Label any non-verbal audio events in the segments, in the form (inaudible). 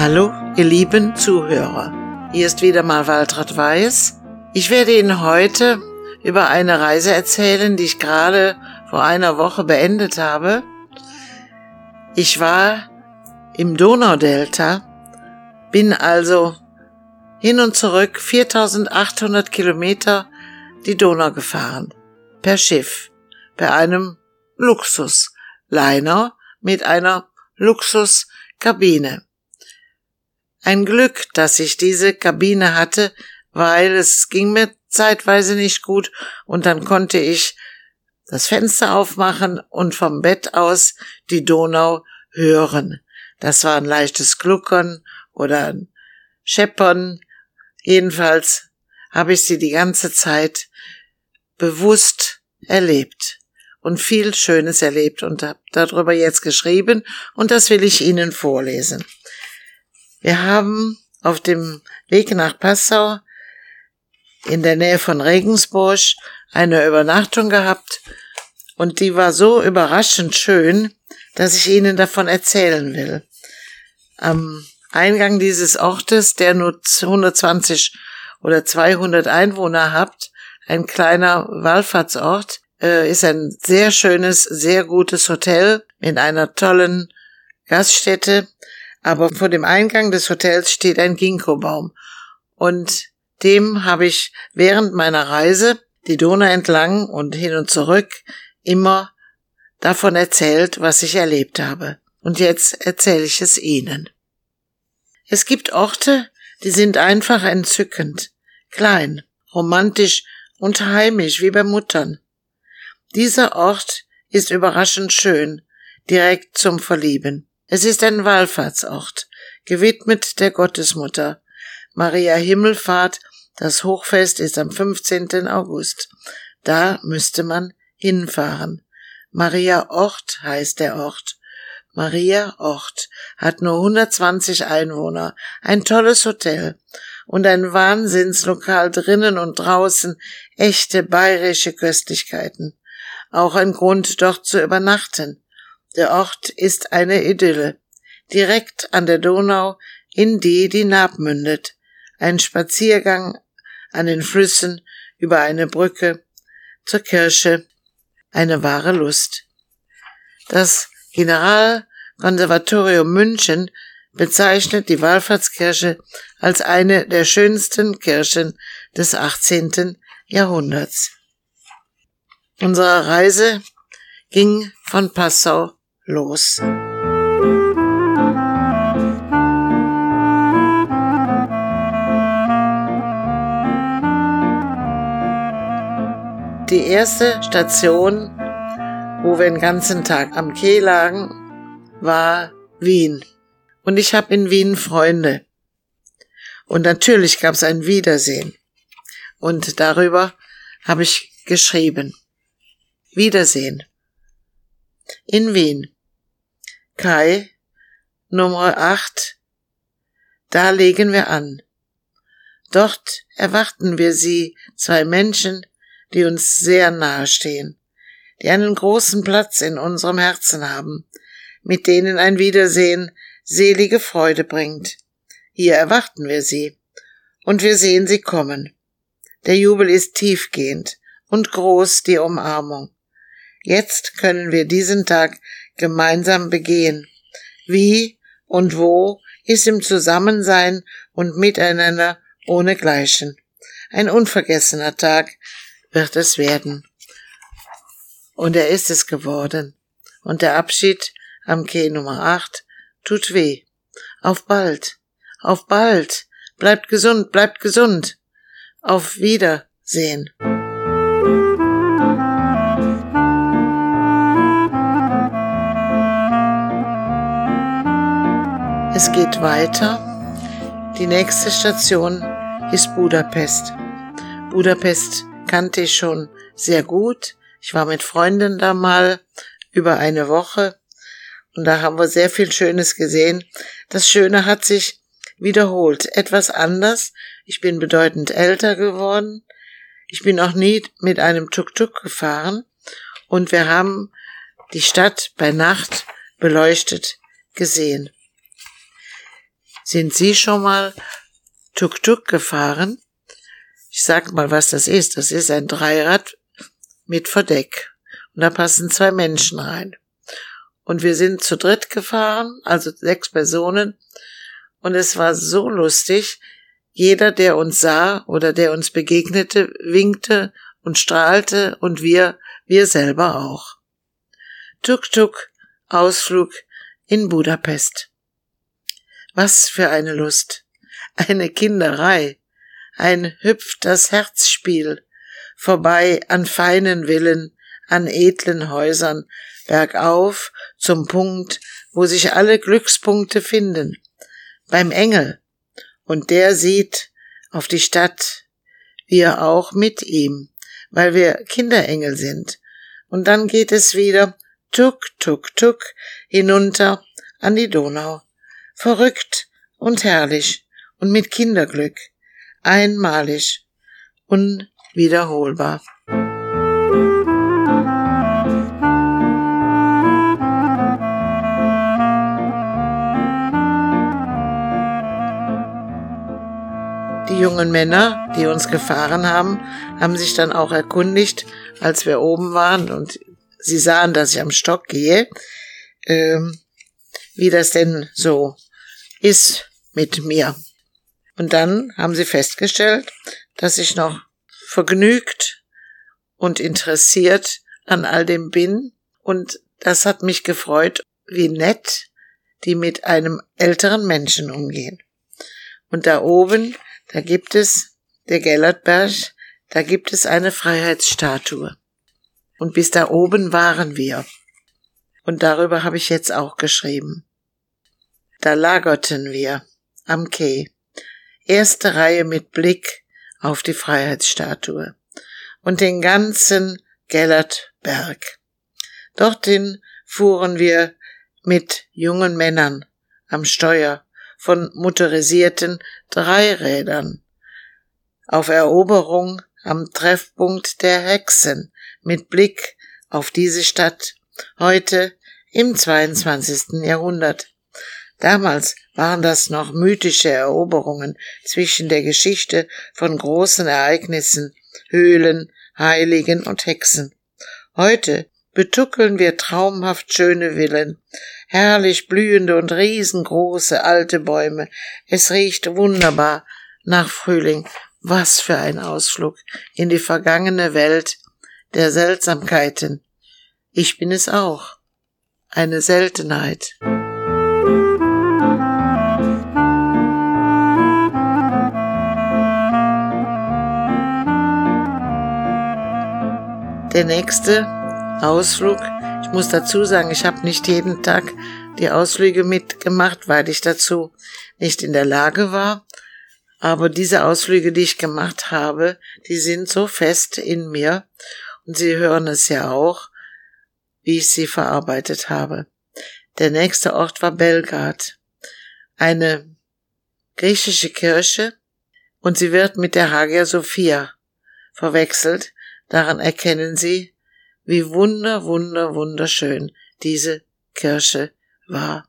Hallo, ihr lieben Zuhörer. Hier ist wieder mal Waltraud Weiß. Ich werde Ihnen heute über eine Reise erzählen, die ich gerade vor einer Woche beendet habe. Ich war im Donaudelta, bin also hin und zurück 4800 Kilometer die Donau gefahren. Per Schiff. Bei einem Luxusliner mit einer Luxuskabine. Ein Glück, dass ich diese Kabine hatte, weil es ging mir zeitweise nicht gut und dann konnte ich das Fenster aufmachen und vom Bett aus die Donau hören. Das war ein leichtes Gluckern oder ein Scheppern. Jedenfalls habe ich sie die ganze Zeit bewusst erlebt und viel Schönes erlebt und habe darüber jetzt geschrieben und das will ich Ihnen vorlesen. Wir haben auf dem Weg nach Passau in der Nähe von Regensburg eine Übernachtung gehabt und die war so überraschend schön, dass ich Ihnen davon erzählen will. Am Eingang dieses Ortes, der nur 120 oder 200 Einwohner hat, ein kleiner Wallfahrtsort, äh, ist ein sehr schönes, sehr gutes Hotel mit einer tollen Gaststätte, aber vor dem Eingang des Hotels steht ein Ginkgobaum und dem habe ich während meiner Reise die Donau entlang und hin und zurück immer davon erzählt, was ich erlebt habe. Und jetzt erzähle ich es Ihnen. Es gibt Orte, die sind einfach entzückend, klein, romantisch und heimisch wie bei Muttern. Dieser Ort ist überraschend schön, direkt zum Verlieben. Es ist ein Wallfahrtsort, gewidmet der Gottesmutter. Maria Himmelfahrt, das Hochfest ist am 15. August. Da müsste man hinfahren. Maria Ort heißt der Ort. Maria Ort hat nur 120 Einwohner, ein tolles Hotel und ein Wahnsinnslokal drinnen und draußen, echte bayerische Köstlichkeiten. Auch ein Grund, dort zu übernachten. Der Ort ist eine Idylle, direkt an der Donau, in die die Naab mündet. Ein Spaziergang an den Flüssen über eine Brücke zur Kirche, eine wahre Lust. Das Generalkonservatorium München bezeichnet die Wallfahrtskirche als eine der schönsten Kirchen des 18. Jahrhunderts. Unsere Reise ging von Passau los. Die erste Station, wo wir den ganzen Tag am Quai lagen, war Wien. Und ich habe in Wien Freunde. Und natürlich gab es ein Wiedersehen. Und darüber habe ich geschrieben. Wiedersehen in Wien. Kai, Nummer 8. Da legen wir an. Dort erwarten wir sie, zwei Menschen, die uns sehr nahe stehen, die einen großen Platz in unserem Herzen haben, mit denen ein Wiedersehen selige Freude bringt. Hier erwarten wir sie, und wir sehen sie kommen. Der Jubel ist tiefgehend und groß die Umarmung. Jetzt können wir diesen Tag gemeinsam begehen. Wie und wo ist im Zusammensein und Miteinander ohne Gleichen. Ein unvergessener Tag wird es werden. Und er ist es geworden. Und der Abschied am Quai Nummer 8 tut weh. Auf bald. Auf bald. Bleibt gesund, bleibt gesund. Auf Wiedersehen. Es geht weiter. Die nächste Station ist Budapest. Budapest kannte ich schon sehr gut. Ich war mit Freunden da mal über eine Woche und da haben wir sehr viel Schönes gesehen. Das Schöne hat sich wiederholt, etwas anders. Ich bin bedeutend älter geworden. Ich bin auch nie mit einem Tuk-Tuk gefahren und wir haben die Stadt bei Nacht beleuchtet gesehen. Sind Sie schon mal Tuk-Tuk gefahren? Ich sag mal, was das ist. Das ist ein Dreirad mit Verdeck. Und da passen zwei Menschen rein. Und wir sind zu dritt gefahren, also sechs Personen. Und es war so lustig. Jeder, der uns sah oder der uns begegnete, winkte und strahlte und wir, wir selber auch. Tuk-Tuk, Ausflug in Budapest. Was für eine Lust. Eine Kinderei. Ein hüpft das Herzspiel. Vorbei an feinen Villen, an edlen Häusern, bergauf zum Punkt, wo sich alle Glückspunkte finden. Beim Engel. Und der sieht auf die Stadt, wir auch mit ihm, weil wir Kinderengel sind. Und dann geht es wieder tuk, tuk, tuk hinunter an die Donau. Verrückt und herrlich und mit Kinderglück. Einmalig, unwiederholbar. Die jungen Männer, die uns gefahren haben, haben sich dann auch erkundigt, als wir oben waren und sie sahen, dass ich am Stock gehe, ähm, wie das denn so ist mit mir. Und dann haben sie festgestellt, dass ich noch vergnügt und interessiert an all dem bin. Und das hat mich gefreut, wie nett die mit einem älteren Menschen umgehen. Und da oben da gibt es, der Gellertberg, da gibt es eine Freiheitsstatue. Und bis da oben waren wir. Und darüber habe ich jetzt auch geschrieben. Da lagerten wir am Quai. Erste Reihe mit Blick auf die Freiheitsstatue und den ganzen Gellertberg. Dorthin fuhren wir mit jungen Männern am Steuer von motorisierten Dreirädern. Auf Eroberung am Treffpunkt der Hexen mit Blick auf diese Stadt heute im 22. Jahrhundert. Damals waren das noch mythische Eroberungen zwischen der Geschichte von großen Ereignissen, Höhlen, Heiligen und Hexen. Heute betuckeln wir traumhaft schöne Villen, herrlich blühende und riesengroße alte Bäume. Es riecht wunderbar nach Frühling. Was für ein Ausflug in die vergangene Welt der Seltsamkeiten. Ich bin es auch. Eine Seltenheit. Der nächste Ausflug. Ich muss dazu sagen, ich habe nicht jeden Tag die Ausflüge mitgemacht, weil ich dazu nicht in der Lage war. Aber diese Ausflüge, die ich gemacht habe, die sind so fest in mir und Sie hören es ja auch, wie ich sie verarbeitet habe. Der nächste Ort war Belgrad, eine griechische Kirche und sie wird mit der Hagia Sophia verwechselt. Daran erkennen Sie, wie wunder, wunder, wunderschön diese Kirche war.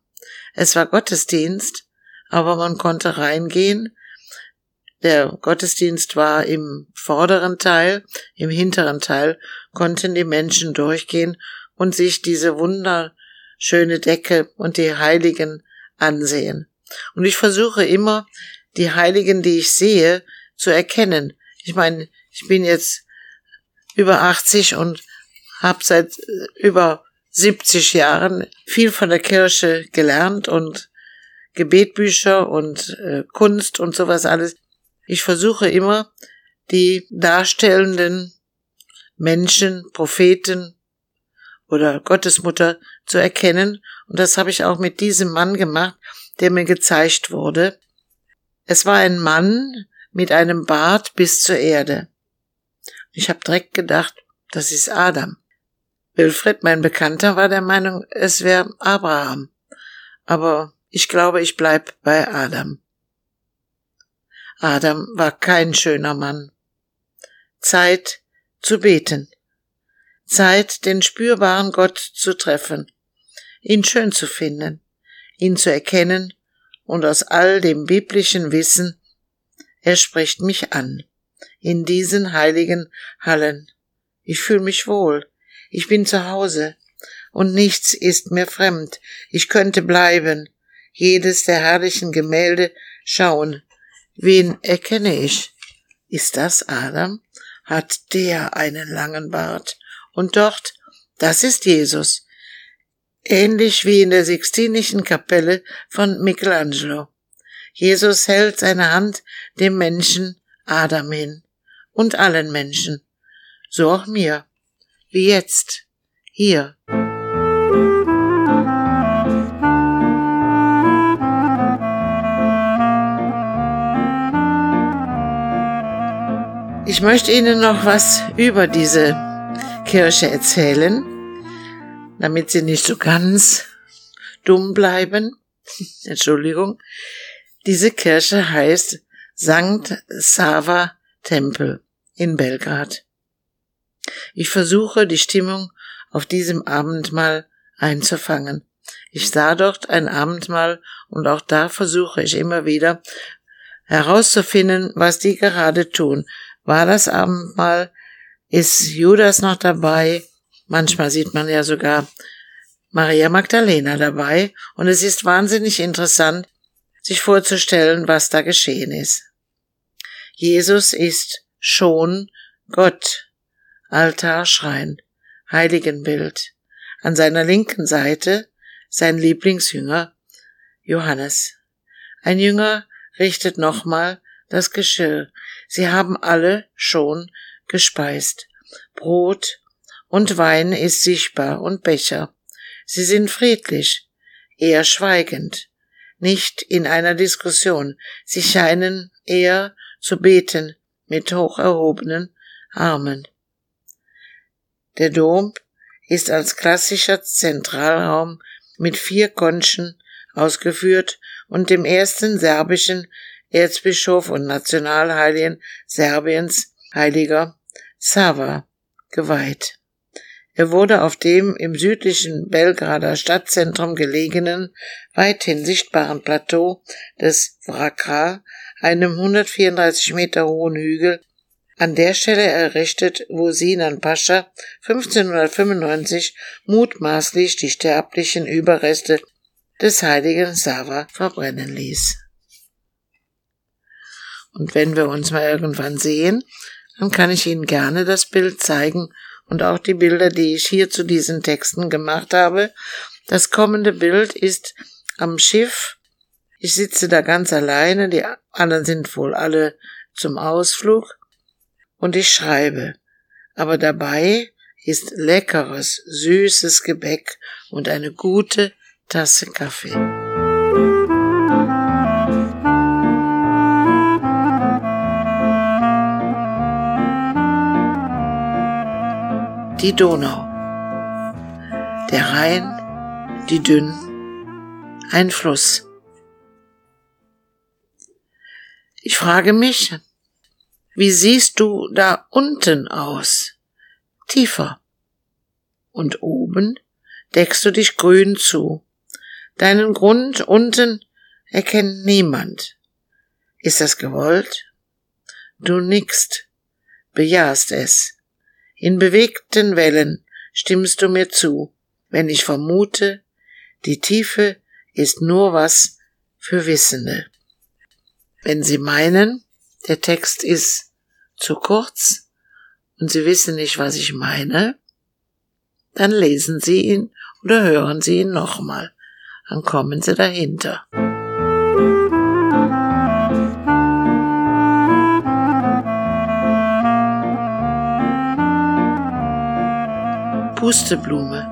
Es war Gottesdienst, aber man konnte reingehen. Der Gottesdienst war im vorderen Teil, im hinteren Teil konnten die Menschen durchgehen und sich diese wunderschöne Decke und die Heiligen ansehen. Und ich versuche immer, die Heiligen, die ich sehe, zu erkennen. Ich meine, ich bin jetzt über 80 und habe seit äh, über 70 Jahren viel von der Kirche gelernt und Gebetbücher und äh, Kunst und sowas alles. Ich versuche immer, die darstellenden Menschen, Propheten oder Gottesmutter zu erkennen. Und das habe ich auch mit diesem Mann gemacht, der mir gezeigt wurde. Es war ein Mann mit einem Bart bis zur Erde. Ich habe direkt gedacht, das ist Adam. Wilfried, mein Bekannter, war der Meinung, es wäre Abraham. Aber ich glaube, ich bleib bei Adam. Adam war kein schöner Mann. Zeit zu beten. Zeit, den spürbaren Gott zu treffen, ihn schön zu finden, ihn zu erkennen und aus all dem biblischen Wissen, er spricht mich an. In diesen heiligen Hallen. Ich fühle mich wohl. Ich bin zu Hause. Und nichts ist mir fremd. Ich könnte bleiben. Jedes der herrlichen Gemälde schauen. Wen erkenne ich? Ist das Adam? Hat der einen langen Bart? Und dort, das ist Jesus. Ähnlich wie in der Sixtinischen Kapelle von Michelangelo. Jesus hält seine Hand dem Menschen Adam hin und allen Menschen, so auch mir, wie jetzt, hier. Ich möchte Ihnen noch was über diese Kirche erzählen, damit Sie nicht so ganz dumm bleiben. (laughs) Entschuldigung. Diese Kirche heißt Sankt Sava Tempel in Belgrad. Ich versuche, die Stimmung auf diesem Abendmahl einzufangen. Ich sah dort ein Abendmahl und auch da versuche ich immer wieder herauszufinden, was die gerade tun. War das Abendmahl? Ist Judas noch dabei? Manchmal sieht man ja sogar Maria Magdalena dabei und es ist wahnsinnig interessant, sich vorzustellen, was da geschehen ist. Jesus ist schon Gott. Altarschrein, Heiligenbild. An seiner linken Seite sein Lieblingsjünger Johannes. Ein Jünger richtet nochmal das Geschirr. Sie haben alle schon gespeist. Brot und Wein ist sichtbar und Becher. Sie sind friedlich, eher schweigend, nicht in einer Diskussion. Sie scheinen eher zu beten mit hoch erhobenen Armen. Der Dom ist als klassischer Zentralraum mit vier Konchen ausgeführt und dem ersten serbischen Erzbischof und Nationalheiligen Serbiens, heiliger Sava, geweiht. Er wurde auf dem im südlichen Belgrader Stadtzentrum gelegenen, weithin sichtbaren Plateau des Vrakra, einem 134 Meter hohen Hügel, an der Stelle errichtet, wo Sinan Pascha 1595 mutmaßlich die sterblichen Überreste des heiligen Sava verbrennen ließ. Und wenn wir uns mal irgendwann sehen, dann kann ich Ihnen gerne das Bild zeigen und auch die Bilder, die ich hier zu diesen Texten gemacht habe. Das kommende Bild ist am Schiff. Ich sitze da ganz alleine, die anderen sind wohl alle zum Ausflug und ich schreibe. Aber dabei ist leckeres, süßes Gebäck und eine gute Tasse Kaffee. Die Donau. Der Rhein, die Dünn, ein Fluss. Ich frage mich, wie siehst du da unten aus? Tiefer. Und oben deckst du dich grün zu. Deinen Grund unten erkennt niemand. Ist das gewollt? Du nickst, bejahst es. In bewegten Wellen stimmst du mir zu, wenn ich vermute, die Tiefe ist nur was für Wissende. Wenn Sie meinen, der Text ist zu kurz und Sie wissen nicht, was ich meine, dann lesen Sie ihn oder hören Sie ihn nochmal. Dann kommen Sie dahinter. Pusteblume.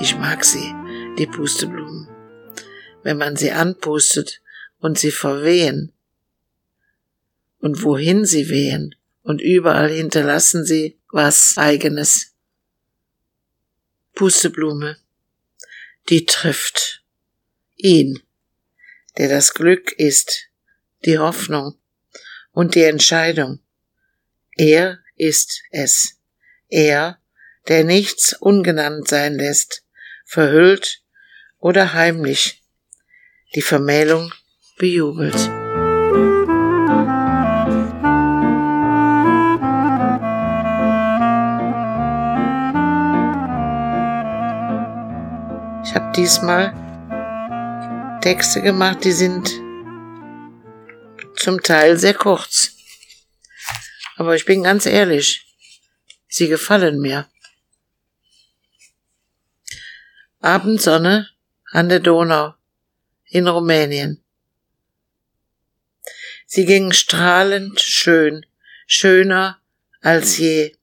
Ich mag sie, die Pusteblumen. Wenn man sie anpustet, und sie verwehen. Und wohin sie wehen, und überall hinterlassen sie was eigenes. Pusteblume, die trifft ihn, der das Glück ist, die Hoffnung und die Entscheidung. Er ist es. Er, der nichts ungenannt sein lässt, verhüllt oder heimlich die Vermählung bejubelt. Ich habe diesmal Texte gemacht, die sind zum Teil sehr kurz. Aber ich bin ganz ehrlich, sie gefallen mir. Abendsonne an der Donau in Rumänien. Sie ging strahlend schön, schöner als je,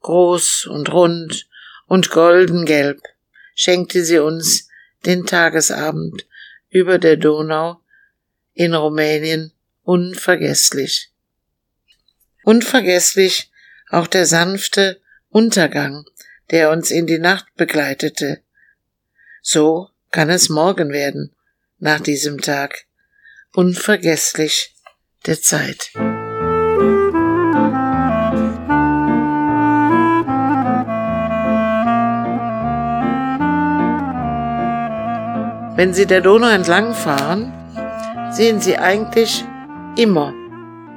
groß und rund und goldengelb, schenkte sie uns den Tagesabend über der Donau in Rumänien unvergesslich. Unvergesslich auch der sanfte Untergang, der uns in die Nacht begleitete. So kann es morgen werden, nach diesem Tag. Unvergesslich der Zeit. Wenn Sie der Donau entlang fahren, sehen Sie eigentlich immer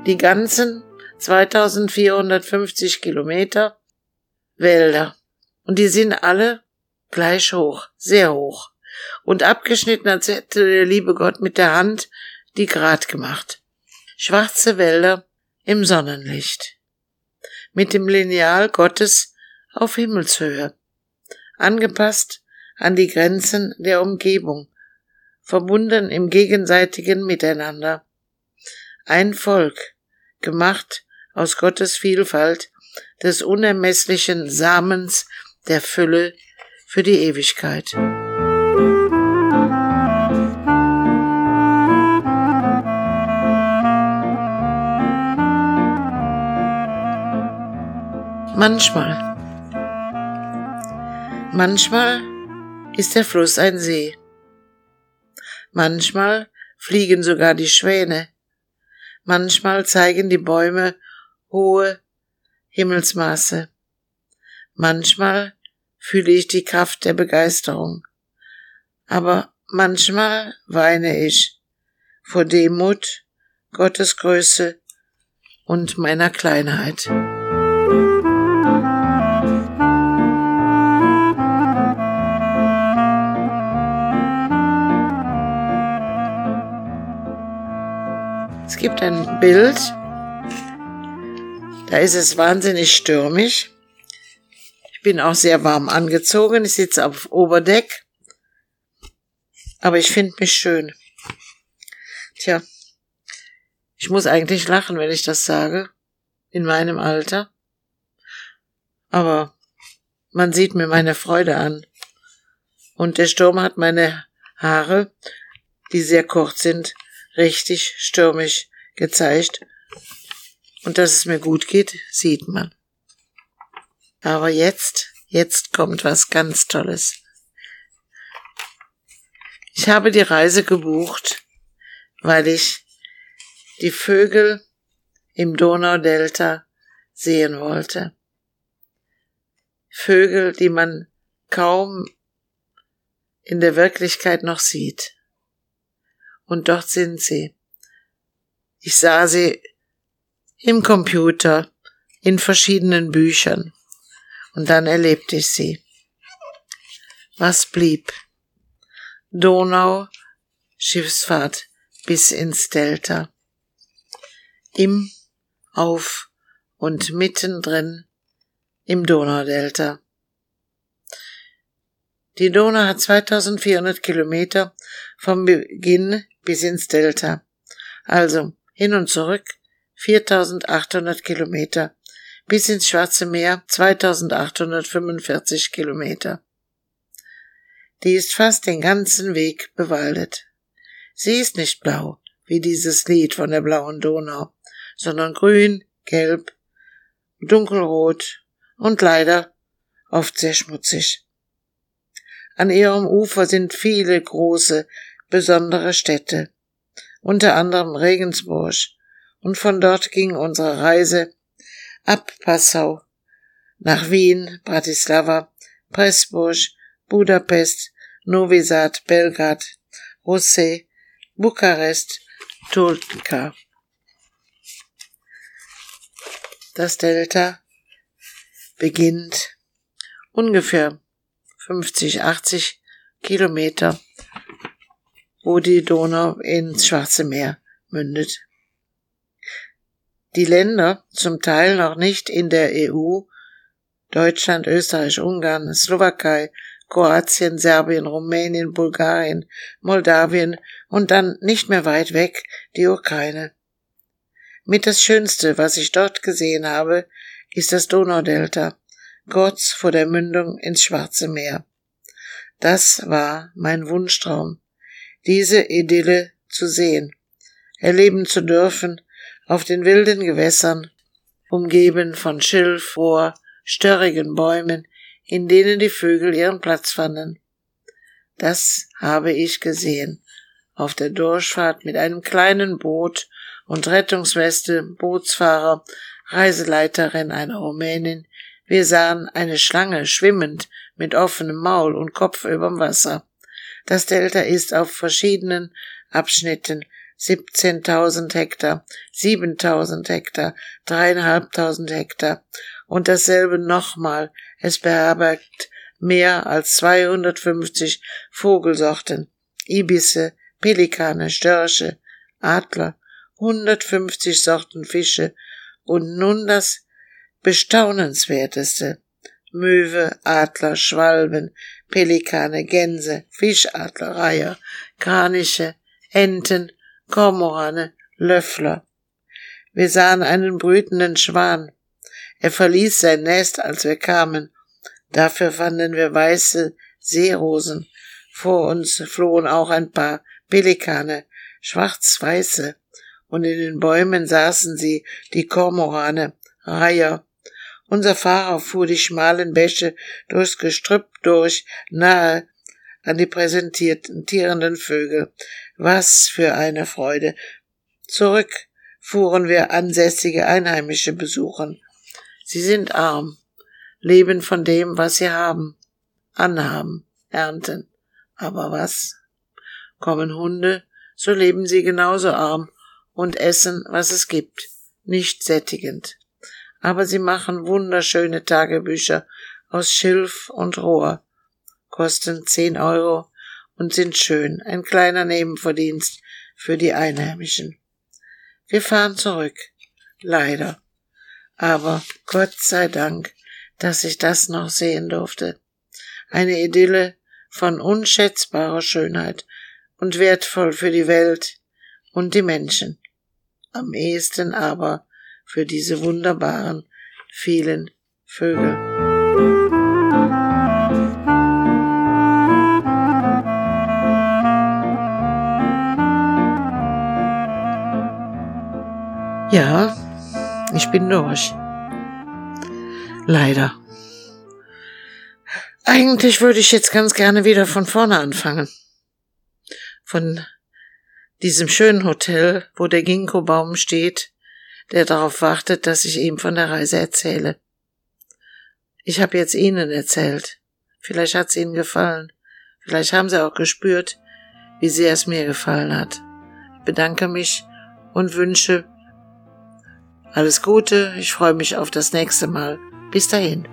die ganzen 2450 Kilometer Wälder. Und die sind alle gleich hoch, sehr hoch. Und abgeschnitten, als hätte der liebe Gott mit der Hand die Grat gemacht. Schwarze Wälder im Sonnenlicht. Mit dem Lineal Gottes auf Himmelshöhe. Angepasst an die Grenzen der Umgebung. Verbunden im gegenseitigen Miteinander. Ein Volk, gemacht aus Gottes Vielfalt, des unermesslichen Samens der Fülle für die Ewigkeit. Manchmal. Manchmal ist der Fluss ein See. Manchmal fliegen sogar die Schwäne Manchmal zeigen die Bäume hohe Himmelsmaße. Manchmal fühle ich die Kraft der Begeisterung. Aber manchmal weine ich vor Demut, Gottes Größe und meiner Kleinheit. Es gibt ein Bild, da ist es wahnsinnig stürmisch. Ich bin auch sehr warm angezogen. Ich sitze auf Oberdeck. Aber ich finde mich schön. Tja, ich muss eigentlich lachen, wenn ich das sage. In meinem Alter. Aber man sieht mir meine Freude an. Und der Sturm hat meine Haare, die sehr kurz sind, richtig stürmisch gezeigt. Und dass es mir gut geht, sieht man. Aber jetzt, jetzt kommt was ganz Tolles. Ich habe die Reise gebucht, weil ich die Vögel im Donaudelta sehen wollte. Vögel, die man kaum in der Wirklichkeit noch sieht und dort sind sie. Ich sah sie im Computer, in verschiedenen Büchern, und dann erlebte ich sie. Was blieb? Donau, Schiffsfahrt bis ins Delta. Im, auf und mittendrin im Donaudelta. Die Donau hat 2400 Kilometer vom Beginn bis ins Delta. Also hin und zurück 4800 Kilometer. Bis ins Schwarze Meer 2845 Kilometer. Die ist fast den ganzen Weg bewaldet. Sie ist nicht blau, wie dieses Lied von der blauen Donau, sondern grün, gelb, dunkelrot und leider oft sehr schmutzig. An ihrem Ufer sind viele große, besondere Städte, unter anderem Regensburg, und von dort ging unsere Reise ab Passau nach Wien, Bratislava, Pressburg, Budapest, Novi Sad, Belgrad, Rosse, Bukarest, Tulka. Das Delta beginnt ungefähr 50, 80 Kilometer, wo die Donau ins Schwarze Meer mündet. Die Länder, zum Teil noch nicht in der EU, Deutschland, Österreich, Ungarn, Slowakei, Kroatien, Serbien, Rumänien, Bulgarien, Moldawien und dann nicht mehr weit weg die Ukraine. Mit das Schönste, was ich dort gesehen habe, ist das Donaudelta, kurz vor der Mündung ins Schwarze Meer. Das war mein Wunschtraum, diese Idylle zu sehen, erleben zu dürfen, auf den wilden Gewässern, umgeben von Schilf, Rohr, störrigen Bäumen, in denen die Vögel ihren Platz fanden. Das habe ich gesehen, auf der Durchfahrt mit einem kleinen Boot und Rettungsweste, Bootsfahrer, Reiseleiterin, einer Rumänin. Wir sahen eine Schlange schwimmend mit offenem Maul und Kopf überm Wasser. Das Delta ist auf verschiedenen Abschnitten 17.000 Hektar, 7.000 Hektar, dreieinhalbtausend Hektar und dasselbe nochmal. Es beherbergt mehr als 250 Vogelsorten, Ibisse, Pelikane, Störche, Adler, 150 Sorten Fische und nun das bestaunenswerteste. Möwe, Adler, Schwalben, Pelikane, Gänse, Fischadler, Reiher, Kraniche, Enten, Kormorane, Löffler. Wir sahen einen brütenden Schwan. Er verließ sein Nest, als wir kamen. Dafür fanden wir weiße Seerosen. Vor uns flohen auch ein paar Pelikane, schwarz-weiße, und in den Bäumen saßen sie, die Kormorane, Reiher. Unser Fahrer fuhr die schmalen Bäche durchs Gestrüpp durch, nahe an die präsentierten tierenden Vögel. Was für eine Freude. Zurück fuhren wir ansässige Einheimische besuchen. Sie sind arm, leben von dem, was sie haben, anhaben, ernten. Aber was? Kommen Hunde, so leben sie genauso arm und essen, was es gibt, nicht sättigend. Aber sie machen wunderschöne Tagebücher aus Schilf und Rohr, kosten zehn Euro und sind schön, ein kleiner Nebenverdienst für die Einheimischen. Wir fahren zurück, leider. Aber Gott sei Dank, dass ich das noch sehen durfte. Eine Idylle von unschätzbarer Schönheit und wertvoll für die Welt und die Menschen. Am ehesten aber für diese wunderbaren vielen Vögel. Ja, ich bin durch. Leider. Eigentlich würde ich jetzt ganz gerne wieder von vorne anfangen. Von diesem schönen Hotel, wo der Ginkgo-Baum steht, der darauf wartet, dass ich ihm von der Reise erzähle. Ich habe jetzt Ihnen erzählt. Vielleicht hat's Ihnen gefallen. Vielleicht haben Sie auch gespürt, wie sehr es mir gefallen hat. Ich bedanke mich und wünsche alles Gute, ich freue mich auf das nächste Mal. Bis dahin.